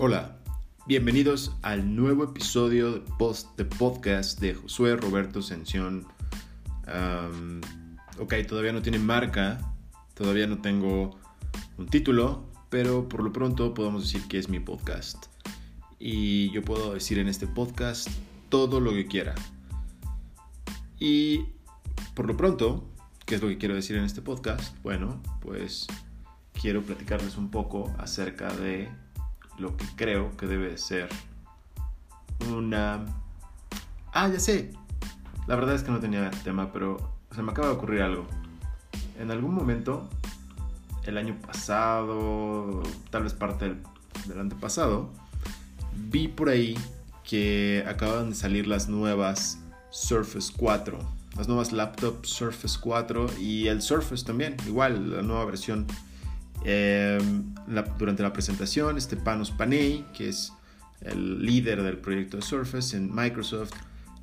Hola, bienvenidos al nuevo episodio de, post, de podcast de Josué Roberto Sención. Um, ok, todavía no tiene marca, todavía no tengo un título, pero por lo pronto podemos decir que es mi podcast. Y yo puedo decir en este podcast todo lo que quiera. Y por lo pronto, ¿qué es lo que quiero decir en este podcast? Bueno, pues quiero platicarles un poco acerca de lo que creo que debe ser una... Ah, ya sé. La verdad es que no tenía tema, pero se me acaba de ocurrir algo. En algún momento, el año pasado, tal vez parte del, del antepasado, vi por ahí que acaban de salir las nuevas Surface 4. Las nuevas laptops Surface 4 y el Surface también, igual, la nueva versión Em, durante la presentación, este Panos Panay, que es el líder del proyecto de Surface en Microsoft,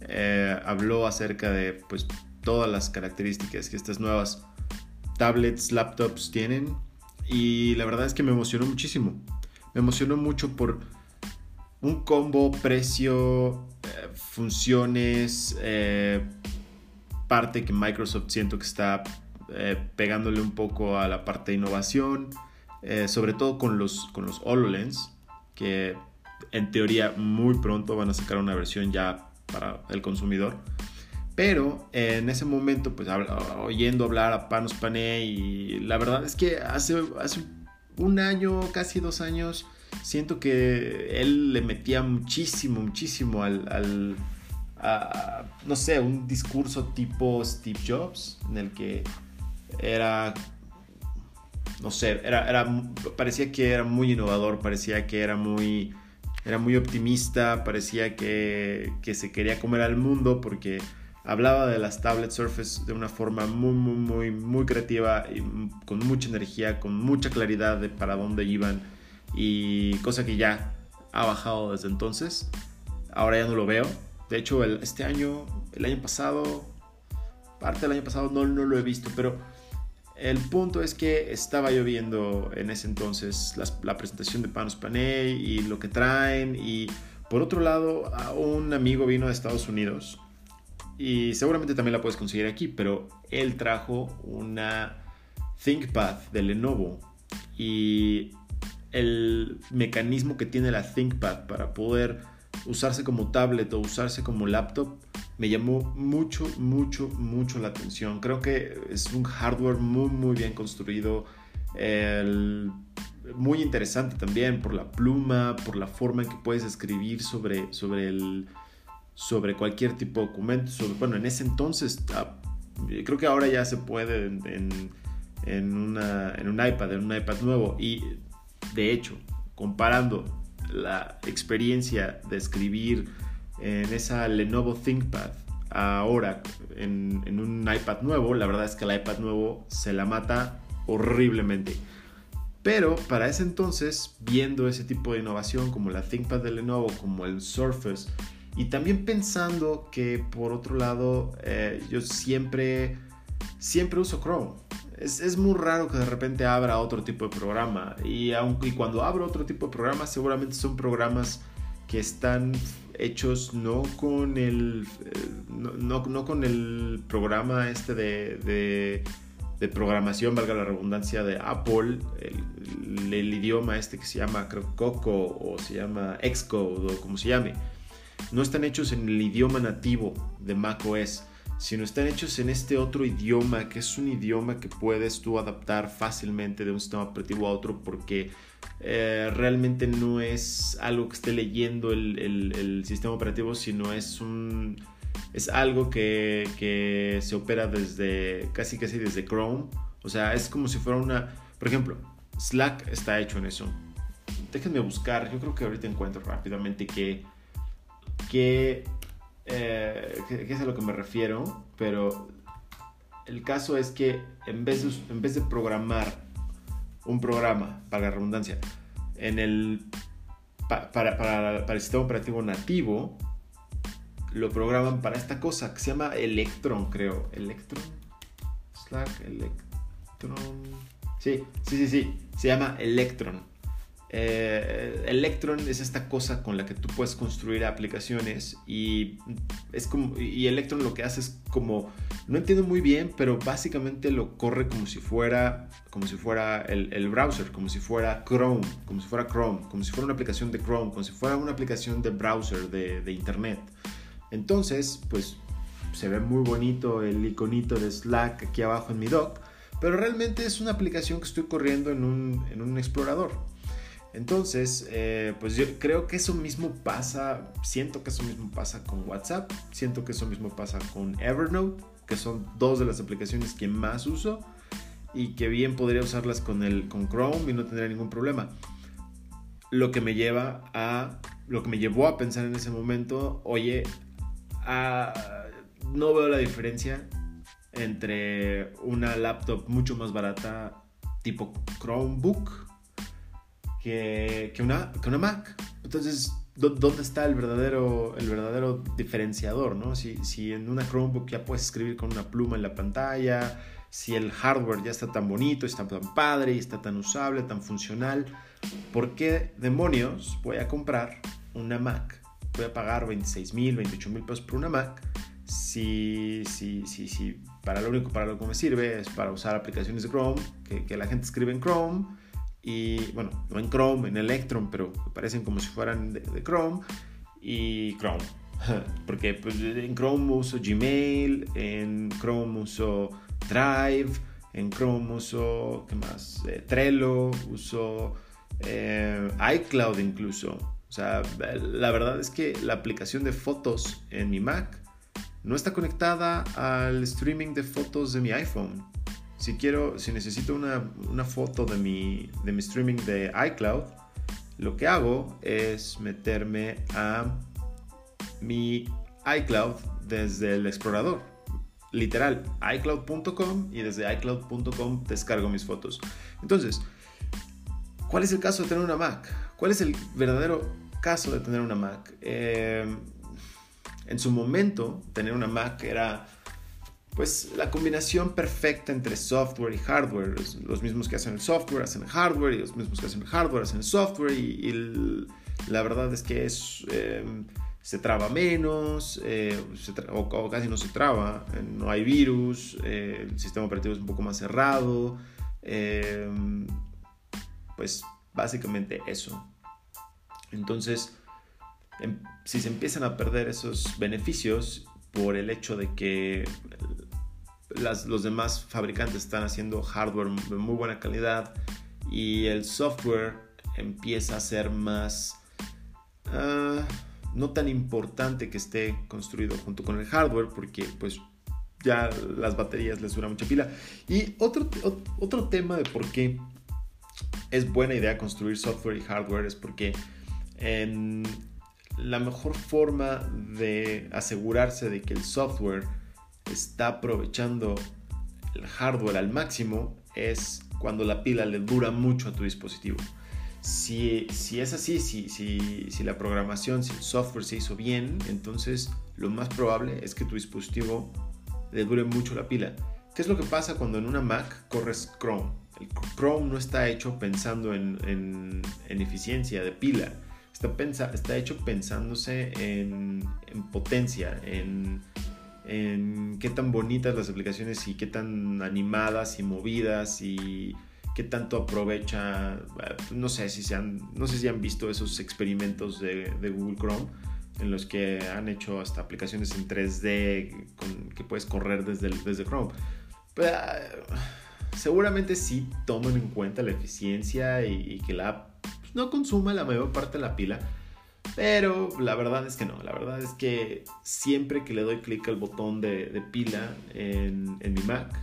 eh, habló acerca de pues, todas las características que estas nuevas tablets, laptops tienen. Y la verdad es que me emocionó muchísimo. Me emocionó mucho por un combo, precio, eh, funciones, eh, parte que Microsoft siento que está eh, pegándole un poco a la parte de innovación, eh, sobre todo con los, con los HoloLens, que en teoría muy pronto van a sacar una versión ya para el consumidor. Pero en ese momento, pues oyendo hablar a Panos Pané, y la verdad es que hace, hace un año, casi dos años, siento que él le metía muchísimo, muchísimo al no sé, un discurso tipo Steve Jobs, en el que era, no sé, era, era, parecía que era muy innovador, parecía que era muy, era muy optimista, parecía que, que se quería comer al mundo porque hablaba de las tablets Surface de una forma muy, muy, muy, muy creativa y con mucha energía, con mucha claridad de para dónde iban y cosa que ya ha bajado desde entonces. Ahora ya no lo veo. De hecho, el, este año, el año pasado, parte del año pasado no, no lo he visto, pero el punto es que estaba yo viendo en ese entonces la presentación de Panos Panay y lo que traen y por otro lado un amigo vino de Estados Unidos y seguramente también la puedes conseguir aquí, pero él trajo una ThinkPad de Lenovo y el mecanismo que tiene la ThinkPad para poder usarse como tablet o usarse como laptop me llamó mucho, mucho, mucho la atención. Creo que es un hardware muy, muy bien construido. muy interesante también por la pluma, por la forma en que puedes escribir sobre, sobre, el, sobre cualquier tipo de documento. bueno, en ese entonces, ah, creo que ahora ya se puede en, en, una, en un iPad, en un iPad nuevo. Y de hecho, comparando la experiencia de escribir en esa Lenovo ThinkPad ahora en, un iPad nuevo, la verdad es que el iPad nuevo se la mata horriblemente. Pero para ese entonces, viendo ese tipo de innovación como la ThinkPad de Lenovo, como el Surface, y también pensando que por otro lado, eh, yo siempre, siempre uso Chrome. Es, es, muy raro que de repente abra otro tipo de programa. Y, aunque, y cuando abro otro tipo de programa, seguramente son programas que están hechos no con el eh, no, no, con el programa este de, de, programación, valga la redundancia, de Apple, el, el, idioma este que se llama Coco o se llama Xcode o como se llame. No están hechos en el idioma nativo de macOS, sino están hechos en este otro idioma, que es un idioma que puedes tú adaptar fácilmente de un sistema operativo a otro porque eh, realmente no es algo que esté leyendo el, sistema operativo, sino es un es algo que, se opera desde casi casi desde Chrome. O sea, es como si fuera una, por ejemplo, Slack está hecho en eso. Déjenme buscar, yo creo que ahorita encuentro rápidamente que, que, eh, es a lo que me refiero, pero el caso es que en vez en vez de programar un programa, para la redundancia, en el, para, el sistema operativo nativo, lo programan para esta cosa que se llama Electron, creo. Electron. Slack, Electron. Sí, sí, sí, sí. Se llama Electron. Eh, Electron es esta cosa con la que tú puedes construir aplicaciones y es como y Electron lo que hace es como no entiendo muy bien pero básicamente lo corre como si fuera como si fuera el, browser como si fuera Chrome como si fuera Chrome como si fuera una aplicación de Chrome como si fuera una aplicación de browser de, de internet. Entonces pues se ve muy bonito el iconito de Slack aquí abajo en mi dock pero realmente es una aplicación que estoy corriendo en un, en un explorador entonces, eh, pues yo creo que eso mismo pasa, siento que eso mismo pasa con WhatsApp, siento que eso mismo pasa con Evernote, que son dos de las aplicaciones que más uso y que bien podría usarlas con, el, con Chrome y no tendría ningún problema. Lo que me lleva a, lo que me llevó a pensar en ese momento, oye, no veo la diferencia entre una laptop mucho más barata tipo Chromebook que, una, que una Mac. Entonces, ¿dónde está el verdadero, el verdadero diferenciador? ¿no? Si, si en una Chromebook ya puedes escribir con una pluma en la pantalla, si el hardware ya está tan bonito, está tan padre está tan usable, tan funcional, ¿por qué demonios voy a comprar una Mac? Voy a pagar 26 mil, 28 mil pesos por una Mac si, si, si, si para lo único para lo que me sirve es para usar aplicaciones de Chrome, que, que la gente escribe en Chrome y bueno, no en Chrome, en Electron, pero parecen como si fueran de, Chrome y Chrome. Porque pues, en Chrome uso Gmail, en Chrome uso Drive, en Chrome uso, ¿qué más? Eh, Trello, uso eh, iCloud incluso. O sea, la verdad es que la aplicación de fotos en mi Mac no está conectada al streaming de fotos de mi iPhone si quiero, si necesito una, foto de mi, de mi streaming de iCloud, lo que hago es meterme a mi iCloud desde el explorador. Literal, iCloud.com y desde iCloud.com descargo mis fotos. Entonces, ¿cuál es el caso de tener una Mac? ¿Cuál es el verdadero caso de tener una Mac? Eh, en su momento, tener una Mac era pues la combinación perfecta entre software y hardware. Los mismos que hacen el software hacen el hardware y los mismos que hacen el hardware hacen el software y, la verdad es que es, em, se traba menos eh, o, casi no se traba, eh, no hay virus, eh, el sistema operativo es un poco más cerrado, em, pues básicamente eso. Entonces, em, si se empiezan a perder esos beneficios por el hecho de que los demás fabricantes están haciendo hardware de muy buena calidad y el software empieza a ser más... Ah, no tan importante que esté construido junto con el hardware porque pues ya las baterías les dura mucha pila. Y otro, otro tema de por qué es buena idea construir software y hardware es porque la mejor forma de asegurarse de que el software está aprovechando el hardware al máximo es cuando la pila le dura mucho a tu dispositivo. Si, si es así, si, si, si la programación, si el software se hizo bien, entonces lo más probable es que tu dispositivo le dure mucho la pila. ¿Qué es lo que pasa cuando en una Mac corres Chrome? Chrome no está hecho pensando en, en, eficiencia de pila, está, pensa, está hecho pensándose en, en potencia, en, en qué tan bonitas las aplicaciones y qué tan animadas y movidas y qué tanto aprovecha, eh, no sé si, se han, no sé si han visto esos experimentos de, Google Chrome en los que han hecho hasta aplicaciones en 3D que puedes correr desde, desde Chrome. Pues, seguramente sí toman en cuenta la eficiencia y, que la app pues, no consuma la mayor parte de la pila, pero la verdad es que no, la verdad es que siempre que le doy clic al botón de, pila en, mi Mac,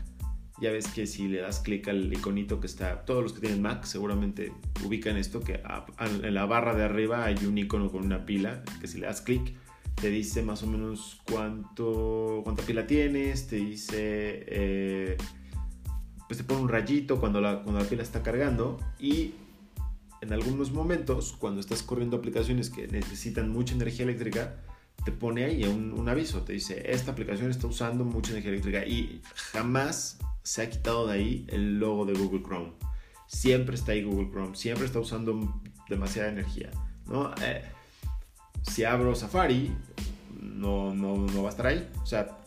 ya ves que si le das clic al iconito que está, todos los que tienen Mac seguramente ubican esto, que en la barra de arriba hay un icono con una pila, que si le das clic te dice más o menos cuánto, cuánta pila tienes, te dice, eh, pues te pone un rayito cuando la, cuando la pila está cargando y en algunos momentos, cuando estás corriendo aplicaciones que necesitan mucha energía eléctrica, te pone ahí un, aviso, te dice, esta aplicación está usando mucha energía eléctrica y jamás se ha quitado de ahí el logo de Google Chrome. Siempre está ahí Google Chrome, siempre está usando demasiada energía, ¿no? Eh, si abro Safari, no, no, no va a estar ahí. O sea,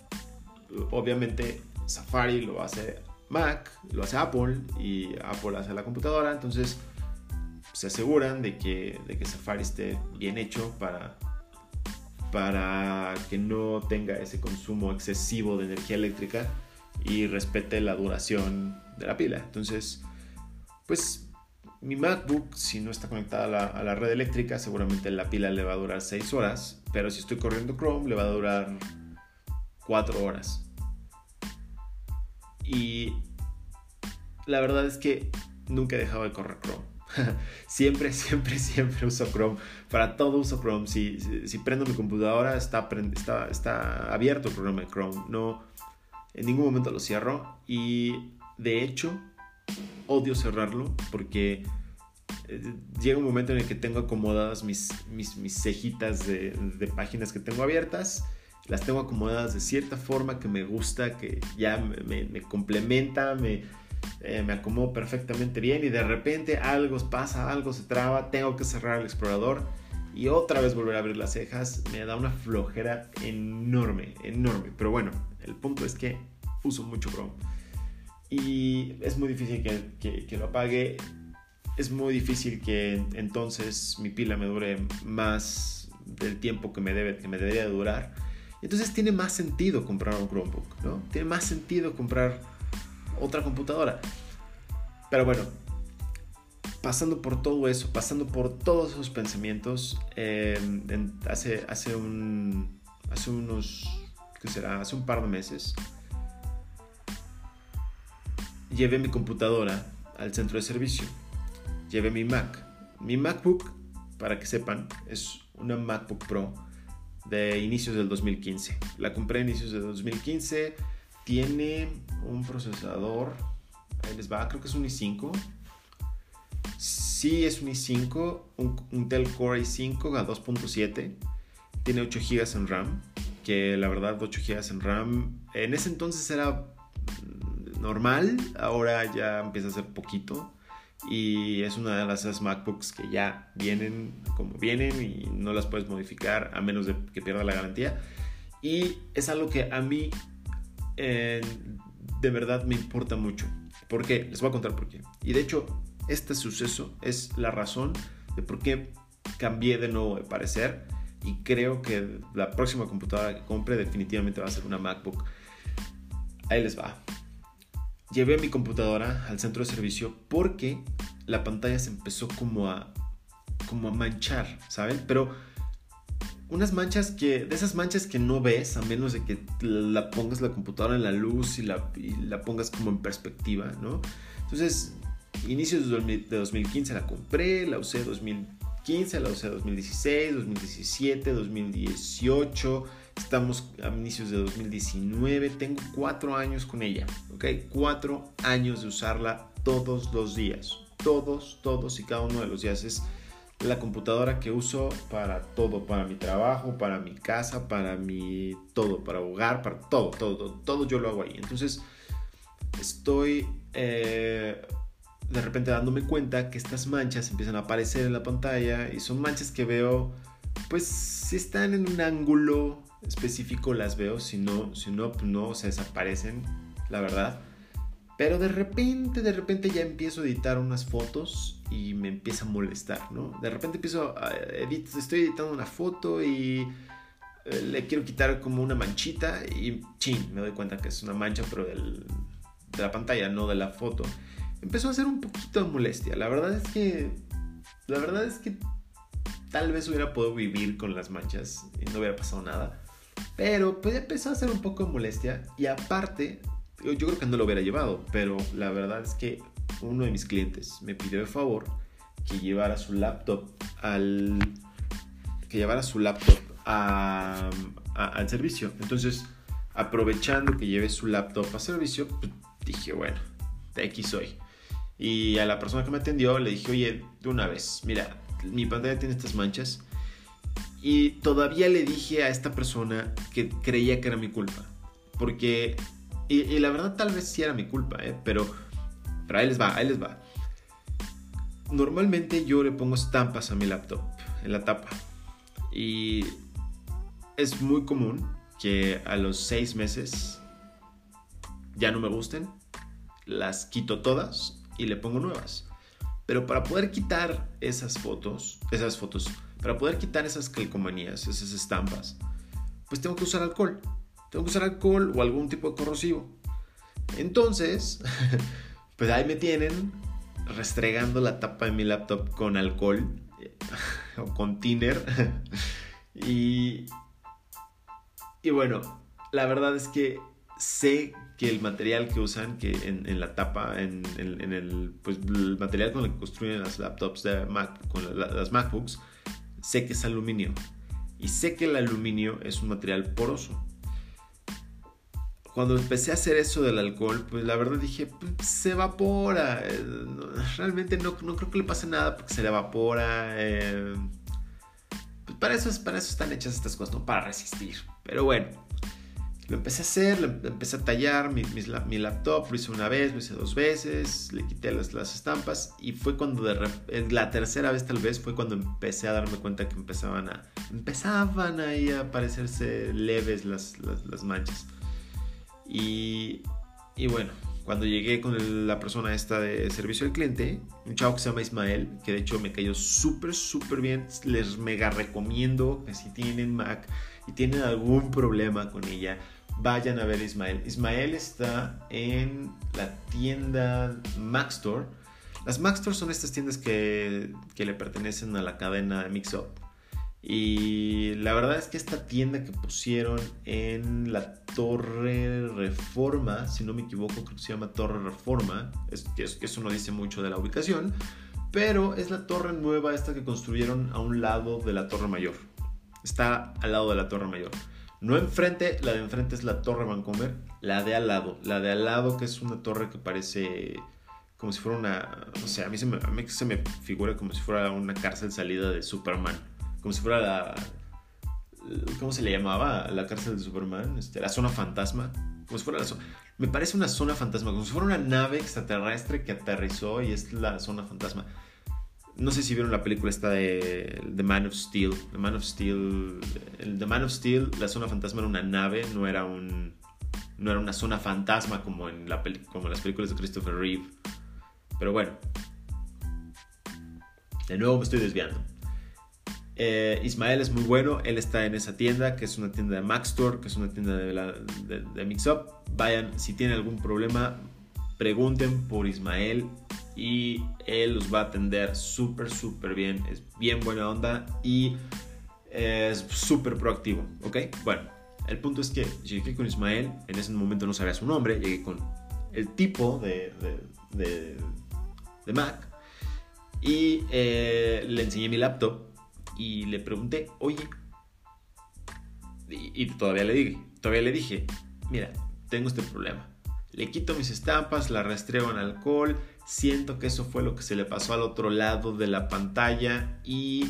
obviamente Safari lo hace Mac, lo hace Apple y Apple hace la computadora, entonces se aseguran de que, de que Safari esté bien hecho para, para que no tenga ese consumo excesivo de energía eléctrica y respete la duración de la pila. Entonces, pues mi MacBook, si no está conectada a la, a la, red eléctrica, seguramente la pila le va a durar 6 horas, pero si estoy corriendo Chrome, le va a durar 4 horas. Y la verdad es que nunca he dejado de correr Chrome. siempre, siempre, siempre uso Chrome. Para todo uso Chrome. Si, si, prendo mi computadora, está, está, está abierto el programa de Chrome. No, en ningún momento lo cierro. Y de hecho, odio cerrarlo porque eh, llega un momento en el que tengo acomodadas mis, mis, mis cejitas de, páginas que tengo abiertas. Las tengo acomodadas de cierta forma que me gusta, que ya me, me, me complementa, me eh, me acomodo perfectamente bien y de repente algo pasa, algo se traba, tengo que cerrar el explorador y otra vez volver a abrir las cejas, me da una flojera enorme, enorme. Pero bueno, el punto es que uso mucho Chrome y es muy difícil que, que, lo apague. Es muy difícil que entonces mi pila me dure más del tiempo que me, debe, que me debería durar. Entonces tiene más sentido comprar un Chromebook, ¿no? Tiene más sentido comprar otra computadora. Pero bueno, pasando por todo eso, pasando por todos esos pensamientos, eh, hace, hace, un, hace unos, ¿qué será? Hace un par de meses, llevé mi computadora al centro de servicio. Llevé mi Mac. Mi MacBook, para que sepan, es una MacBook Pro de inicios del 2015. La compré a inicios del 2015 tiene un procesador, ahí les va, creo que es un i5. Sí, es un i5, un Intel Core i5 a 2.7. Tiene 8 GB en RAM, que la verdad 8 GB en RAM en ese entonces era normal, ahora ya empieza a ser poquito. Y es una de las MacBooks que ya vienen como vienen y no las puedes modificar a menos de que pierda la garantía. Y es algo que a mí eh, de verdad me importa mucho. ¿Por qué? Les voy a contar por qué. Y de hecho, este suceso es la razón de por qué cambié de nuevo de parecer y creo que la próxima computadora que compre definitivamente va a ser una MacBook. Ahí les va. Llevé mi computadora al centro de servicio porque la pantalla se empezó como a como a manchar, ¿saben? Pero unas manchas que, de esas manchas que no ves a menos de que la pongas la computadora en la luz y la, la pongas como en perspectiva, ¿no? Entonces, inicios de 2015 la compré, la usé 2015, la usé 2016, 2017, 2018, estamos a inicios de 2019, tengo cuatro años con ella, ¿ok? Cuatro años de usarla todos los días, todos, todos y cada uno de los días es la computadora que uso para todo, para mi trabajo, para mi casa, para mi todo, para hogar, para todo, todo, todo, yo lo hago ahí. Entonces, estoy eh, de repente dándome cuenta que estas manchas empiezan a aparecer en la pantalla y son manchas que veo, pues si están en un ángulo específico las veo, si no, si no, pues no se desaparecen, la verdad. Pero de repente, de repente ya empiezo a editar unas fotos y me empieza a molestar, ¿no? De repente empiezo a estoy editando una foto y eh, le quiero quitar como una manchita y chin, me doy cuenta que es una mancha, pero del, de la pantalla, no de la foto. Empezó a hacer un poquito de molestia. La verdad es que, la verdad es que tal vez hubiera podido vivir con las manchas y no hubiera pasado nada. Pero pues empezó a hacer un poco de molestia y aparte yo creo que no lo hubiera llevado, pero la verdad es que uno de mis clientes me pidió de favor que llevara su laptop al que llevara su laptop al servicio. Entonces, aprovechando que lleve su laptop a servicio, pues, dije, bueno, de aquí soy. Y a la persona que me atendió le dije, oye, de una vez, mira, mi pantalla tiene estas manchas. Y todavía le dije a esta persona que creía que era mi culpa. Porque y, la verdad tal vez sí era mi culpa, ¿eh? pero, pero ahí les va, ahí les va. normalmente yo le pongo estampas a mi laptop en la tapa. Y es muy común que a los seis meses ya no me gusten, las quito todas y le pongo nuevas. Pero para poder quitar esas fotos, esas fotos, para poder quitar esas calcomanías, esas estampas, pues tengo que usar alcohol. Tengo que usar alcohol o algún tipo de corrosivo. Entonces, pues ahí me tienen restregando la tapa de mi laptop con alcohol o con thinner. y, y bueno, la verdad es que sé que el material que usan que en, la tapa, en, el, pues, el material con el que construyen las laptops de Mac, con las MacBooks, sé que es aluminio. Y sé que el aluminio es un material poroso. Cuando empecé a hacer eso del alcohol, pues la verdad dije, pues, se evapora. Eh, realmente no, no, creo que le pase nada porque se le evapora. Eh, pues para eso, para eso están hechas estas cosas, no para resistir. Pero bueno, lo empecé a hacer, lo empecé a tallar mi, mi, laptop, lo hice una vez, lo hice dos veces, le quité las, las estampas y fue cuando de la tercera vez tal vez fue cuando empecé a darme cuenta que empezaban a empezaban ahí a aparecerse leves las, las, manchas. Y, bueno, cuando llegué con la persona esta de servicio al cliente, un chavo que se llama Ismael, que de hecho me cayó súper, súper bien, les mega recomiendo que si tienen Mac y tienen algún problema con ella, vayan a ver Ismael. Ismael está en la tienda Mac Store. Las Mac Store son estas tiendas que, le pertenecen a la cadena de Mixup. Y la verdad es que esta tienda que pusieron en la Torre Reforma, si no me equivoco, creo que se llama Torre Reforma, es, eso no dice mucho de la ubicación, pero es la torre nueva esta que construyeron a un lado de la Torre Mayor. Está al lado de la Torre Mayor. No enfrente, la de enfrente es la Torre Vancomer, la de al lado, la de al lado que es una torre que parece como si fuera una, o sea, a mí se me figura como si fuera una cárcel salida de Superman, como si fuera la, ¿cómo se le llamaba? La cárcel de Superman, este, la zona fantasma, como si fuera la zona, me parece una zona fantasma, como si fuera una nave extraterrestre que aterrizó y es la zona fantasma. No sé si vieron la película esta de The Man of Steel. The Man of Steel. The Man of Steel, la zona fantasma era una nave, no era un. No era una zona fantasma como en, la como las películas de Christopher Reeve. Pero bueno. De nuevo me estoy desviando. Eh, Ismael es muy bueno, él está en esa tienda, que es una tienda de Mac Store, que es una tienda de, la. Vayan, si tienen algún problema, pregunten por Ismael y él los va a atender súper, súper bien. Es bien buena onda y es súper proactivo, ¿ok? Bueno, el punto es que llegué con Ismael, en ese momento no sabía su nombre, llegué con el tipo de, de, de, Mac y eh, le enseñé mi laptop y le pregunté, oye, y, todavía le dije, todavía le dije, mira, tengo este problema. Le quito mis estampas, la rastreo en alcohol, Siento que eso fue lo que se le pasó al otro lado de la pantalla y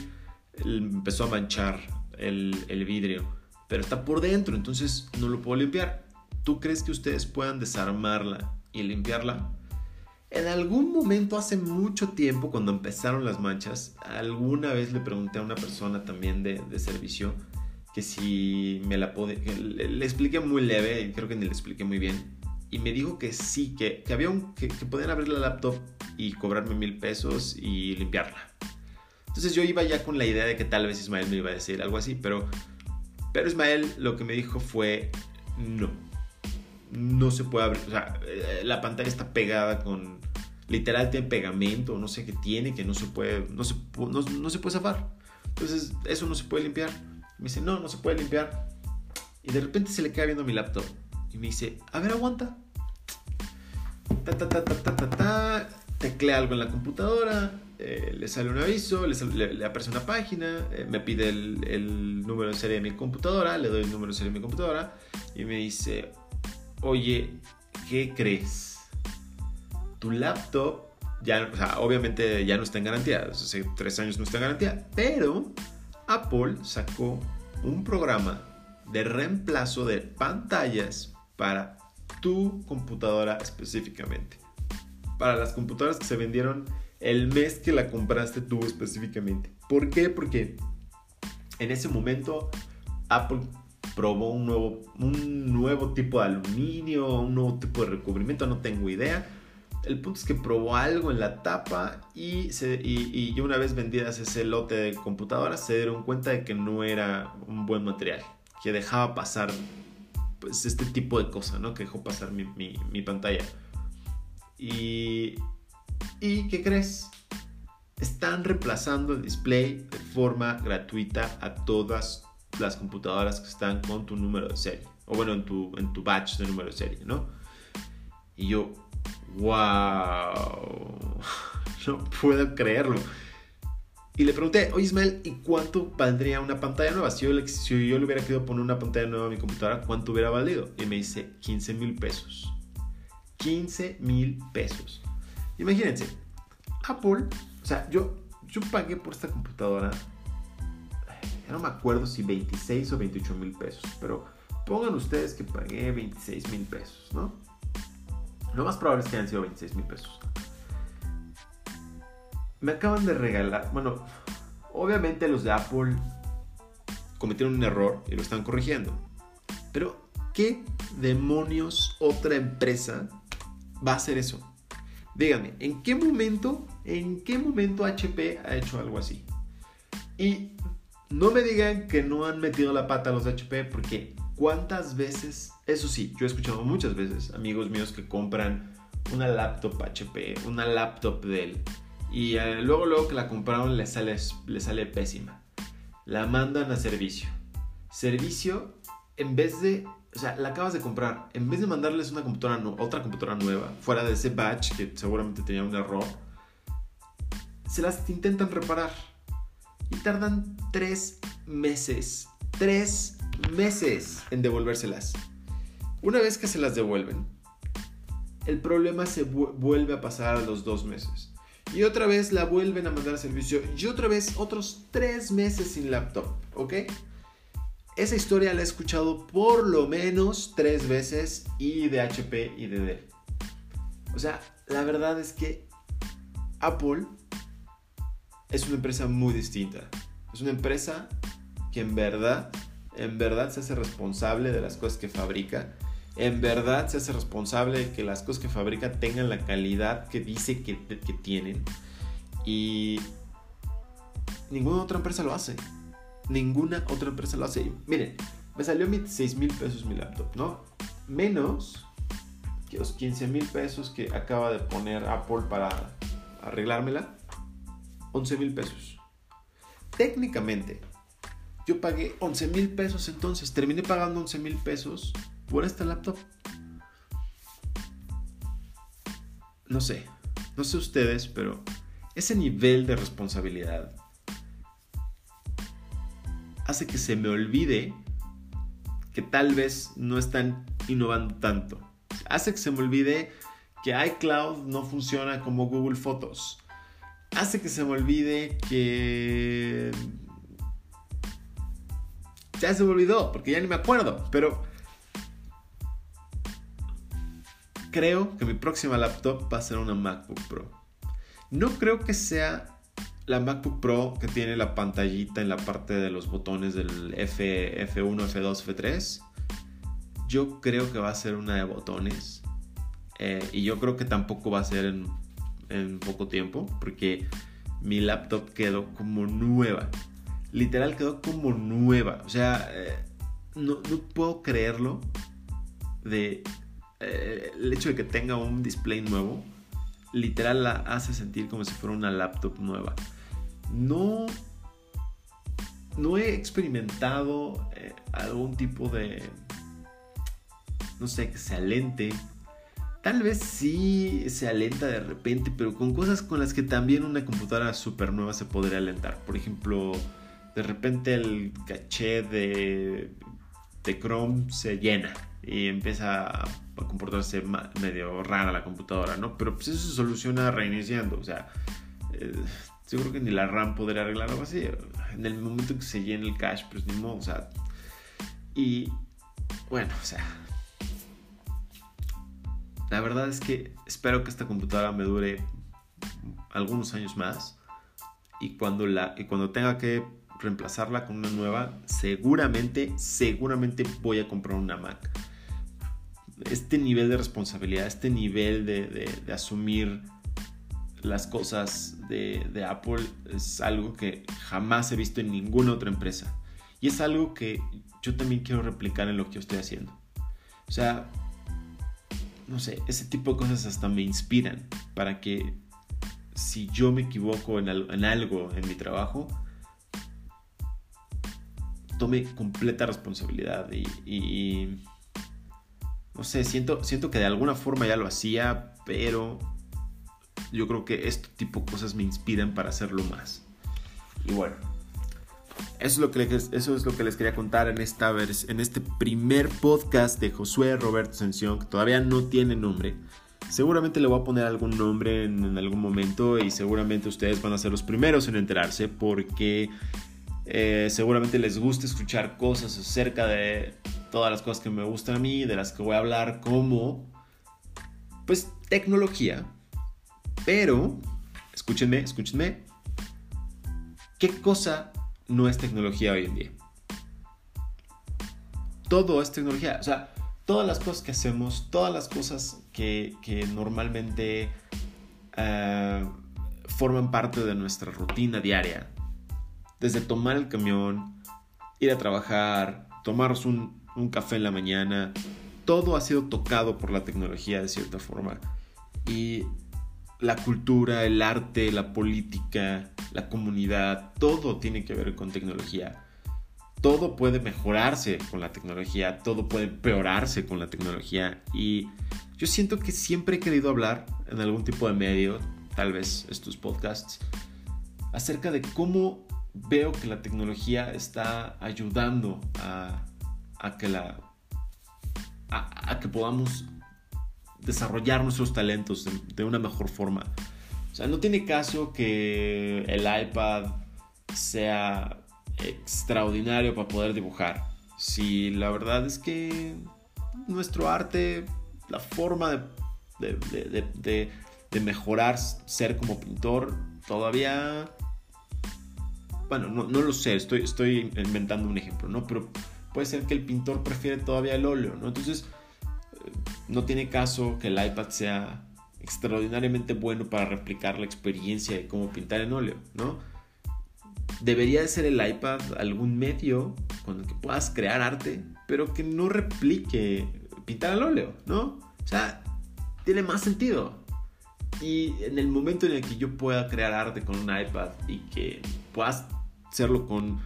empezó a manchar el, vidrio. Pero está por dentro, entonces no lo puedo limpiar. ¿Tú crees que ustedes puedan desarmarla y limpiarla? En algún momento, hace mucho tiempo, cuando empezaron las manchas, alguna vez le pregunté a una persona también de, servicio que si me la podía... Le, le, expliqué muy leve, creo que ni le expliqué muy bien, y me dijo que sí, que, que había un, que, podían abrir la laptop y cobrarme mil pesos y limpiarla. Entonces yo iba ya con la idea de que tal vez Ismael me iba a decir algo así, pero, pero Ismael lo que me dijo fue no, no se puede abrir, o sea, eh, la pantalla está pegada con, literal tiene pegamento, no sé qué tiene, que no se puede, no se, no, se puede zafar. Entonces eso no se puede limpiar. Me dice, no, no se puede limpiar. Y de repente se le queda viendo mi laptop. Y me dice, a ver, aguanta ta, ta, ta, ta, ta, ta, teclea algo en la computadora, eh, le sale un aviso, le, aparece una página, eh, me pide el, el, número de serie de mi computadora, le doy el número de serie de mi computadora y me dice, oye, ¿qué crees? Tu laptop, ya, obviamente ya no está en garantía, hace tres años no está en garantía, pero Apple sacó un programa de reemplazo de pantallas para tu computadora específicamente. Para las computadoras que se vendieron el mes que la compraste tú específicamente. ¿Por qué? Porque en ese momento Apple probó un nuevo, un nuevo tipo de aluminio, un nuevo tipo de recubrimiento, no tengo idea. El punto es que probó algo en la tapa y, y, una vez vendidas ese lote de computadoras se dieron cuenta de que no era un buen material, que dejaba pasar pues, este tipo de cosas, ¿no? Que dejó pasar mi, mi pantalla. Y, ¿Y qué crees? Están reemplazando el display de forma gratuita a todas las computadoras que están con tu número de serie. O bueno, en tu, en tu batch de número de serie, ¿no? Y yo, wow, no puedo creerlo. Y le pregunté, oye Ismael, ¿y cuánto valdría una pantalla nueva? Si yo, le, si yo le hubiera querido poner una pantalla nueva a mi computadora, ¿cuánto hubiera valido? Y me dice 15 mil pesos. 15 mil pesos. Imagínense, Apple, o sea, yo, yo pagué por esta computadora, ya no me acuerdo si 26 o 28 mil pesos, pero pongan ustedes que pagué 26 mil pesos, ¿no? Lo más probable es que hayan sido 26 mil pesos. Me acaban de regalar, bueno, obviamente los de Apple cometieron un error y lo están corrigiendo. Pero, ¿qué demonios otra empresa va a hacer eso? Díganme, ¿en qué momento, en qué momento HP ha hecho algo así? Y no me digan que no han metido la pata a los HP porque cuántas veces, eso sí, yo he escuchado muchas veces amigos míos que compran una laptop HP, una laptop Dell y eh, luego luego que la compraron les sale, les sale pésima. La mandan a servicio. Servicio en vez de o sea, la acabas de comprar. En vez de mandarles una computadora otra computadora nueva, fuera de ese batch que seguramente tenía un error, se las intentan reparar. Y tardan tres meses. Tres meses en devolvérselas. Una vez que se las devuelven, el problema se vuelve a pasar a los dos meses. Y otra vez la vuelven a mandar a servicio. Y otra vez otros tres meses sin laptop. ¿Ok? Esa historia la he escuchado por lo menos tres veces y de HP y de Dell. O sea, la verdad es que Apple es una empresa muy distinta. Es una empresa que en verdad, en verdad se hace responsable de las cosas que fabrica. En verdad se hace responsable de que las cosas que fabrica tengan la calidad que dice que, que tienen. Y ninguna otra empresa lo hace ninguna otra empresa lo hace. Miren, me salió 6 mil pesos mi laptop, ¿no? Menos que los 15 mil pesos que acaba de poner Apple para arreglármela. 11 mil pesos. Técnicamente, yo pagué 11 mil pesos entonces. Terminé pagando 11 mil pesos por este laptop. No sé, no sé ustedes, pero ese nivel de responsabilidad hace que se me olvide que tal vez no están innovando tanto. Hace que se me olvide que iCloud no funciona como Google Fotos. Hace que se me olvide que... Ya se me olvidó, porque ya ni me acuerdo, pero... Creo que mi próxima laptop va a ser una MacBook Pro. No creo que sea la MacBook Pro que tiene la pantallita en la parte de los botones del F, F1, F2, F3, yo creo que va a ser una de botones. Eh, y yo creo que tampoco va a ser en, en, poco tiempo, porque mi laptop quedó como nueva. Literal quedó como nueva. O sea, eh, no, puedo creerlo de eh, el hecho de que tenga un display nuevo. Literal la hace sentir como si fuera una laptop nueva no, no he experimentado eh, algún tipo de, no sé, que se alente. Tal vez sí se alenta de repente, pero con cosas con las que también una computadora super nueva se podría alentar. Por ejemplo, de repente el caché de, de Chrome se llena y empieza a comportarse medio rara la computadora, ¿no? Pero pues eso se soluciona reiniciando, o sea, eh, yo creo que ni la RAM podría arreglar algo así. En el momento que se llene el cache, pues ni modo, o sea. Y bueno, o sea. La verdad es que espero que esta computadora me dure algunos años más. Y cuando, la, y cuando tenga que reemplazarla con una nueva, seguramente, seguramente voy a comprar una Mac. Este nivel de responsabilidad, este nivel de, asumir las cosas de, de, Apple es algo que jamás he visto en ninguna otra empresa. Y es algo que yo también quiero replicar en lo que yo estoy haciendo. O sea, no sé, ese tipo de cosas hasta me inspiran para que si yo me equivoco en, algo en mi trabajo, tome completa responsabilidad y, no sé, siento, siento que de alguna forma ya lo hacía, pero yo creo que este tipo de cosas me inspiran para hacerlo más. Y bueno, eso es lo que les, eso es lo que les quería contar en, esta, en este primer podcast de Josué Roberto Sención, que todavía no tiene nombre. Seguramente le voy a poner algún nombre en, algún momento y seguramente ustedes van a ser los primeros en enterarse porque eh, seguramente les gusta escuchar cosas acerca de todas las cosas que me gustan a mí, de las que voy a hablar como, pues, tecnología. Pero, escúchenme, escúchenme, ¿qué cosa no es tecnología hoy en día. Todo es tecnología. O sea, todas las cosas que hacemos, todas las cosas que, normalmente eh, forman parte de nuestra rutina diaria. Desde tomar el camión, ir a trabajar, tomarnos un, un café en la mañana, todo ha sido tocado por la tecnología de cierta forma. Y la cultura, el arte, la política, la comunidad, todo tiene que ver con tecnología. Todo puede mejorarse con la tecnología, todo puede empeorarse con la tecnología y yo siento que siempre he querido hablar en algún tipo de medio, tal vez estos podcasts, acerca de cómo veo que la tecnología está ayudando a, que la a que podamos desarrollar nuestros talentos de, una mejor forma. O sea, no tiene caso que el iPad sea extraordinario para poder dibujar. Si la verdad es que nuestro arte, la forma de, de, de, mejorar ser como pintor, todavía... Bueno, no, no, lo sé, estoy, estoy inventando un ejemplo, ¿no? Pero puede ser que el pintor prefiere todavía el óleo, ¿no? Entonces, no tiene caso que el iPad sea extraordinariamente bueno para replicar la experiencia de cómo pintar en óleo, ¿no? Debería de ser el iPad algún medio con el que puedas crear arte, pero que no replique pintar al óleo, ¿no? O sea, tiene más sentido. Y en el momento en el que yo pueda crear arte con un iPad y que puedas hacerlo con,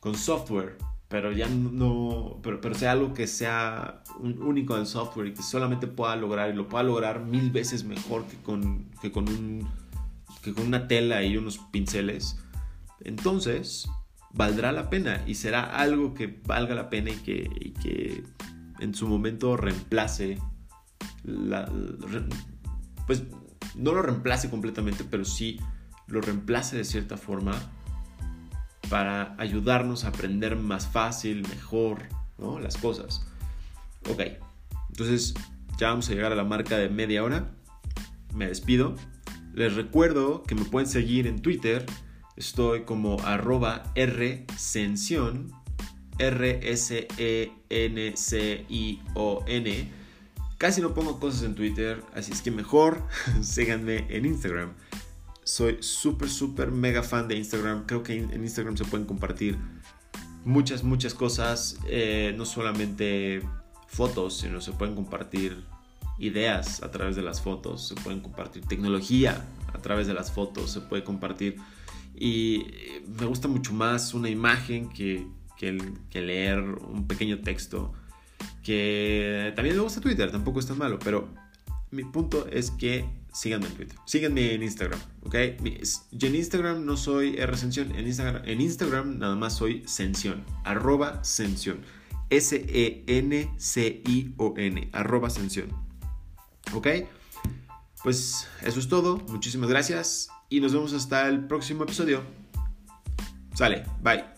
con software pero ya no, pero, pero sea algo que sea un único del software y que solamente pueda lograr y lo pueda lograr mil veces mejor que con, que con, un, que con una tela y unos pinceles, entonces valdrá la pena y será algo que valga la pena y que, y que en su momento reemplace la, pues no lo reemplace completamente, pero sí lo reemplace de cierta forma para ayudarnos a aprender más fácil, mejor, ¿no? Las cosas. Ok, entonces ya vamos a llegar a la marca de media hora. Me despido. Les recuerdo que me pueden seguir en Twitter. Estoy como arroba rsension, R-S-E-N-C-I-O-N. Casi no pongo cosas en Twitter, así es que mejor síganme en Instagram soy súper, súper mega fan de Instagram. Creo que en Instagram se pueden compartir muchas, muchas cosas. Eh, no solamente fotos, sino se pueden compartir ideas a través de las fotos. Se pueden compartir tecnología a través de las fotos. Se puede compartir. Y me gusta mucho más una imagen que, que, que leer un pequeño texto. Que también me gusta Twitter, tampoco es tan malo. Pero mi punto es que síganme en Twitter. Síganme en Instagram, ¿ok? Yo en Instagram no soy Rsención, en Instagram, en Instagram nada más soy Sención, arroba Sención. S-E-N-C-I-O-N, arroba Sención. ¿Ok? Pues eso es todo. Muchísimas gracias y nos vemos hasta el próximo episodio. Sale, bye.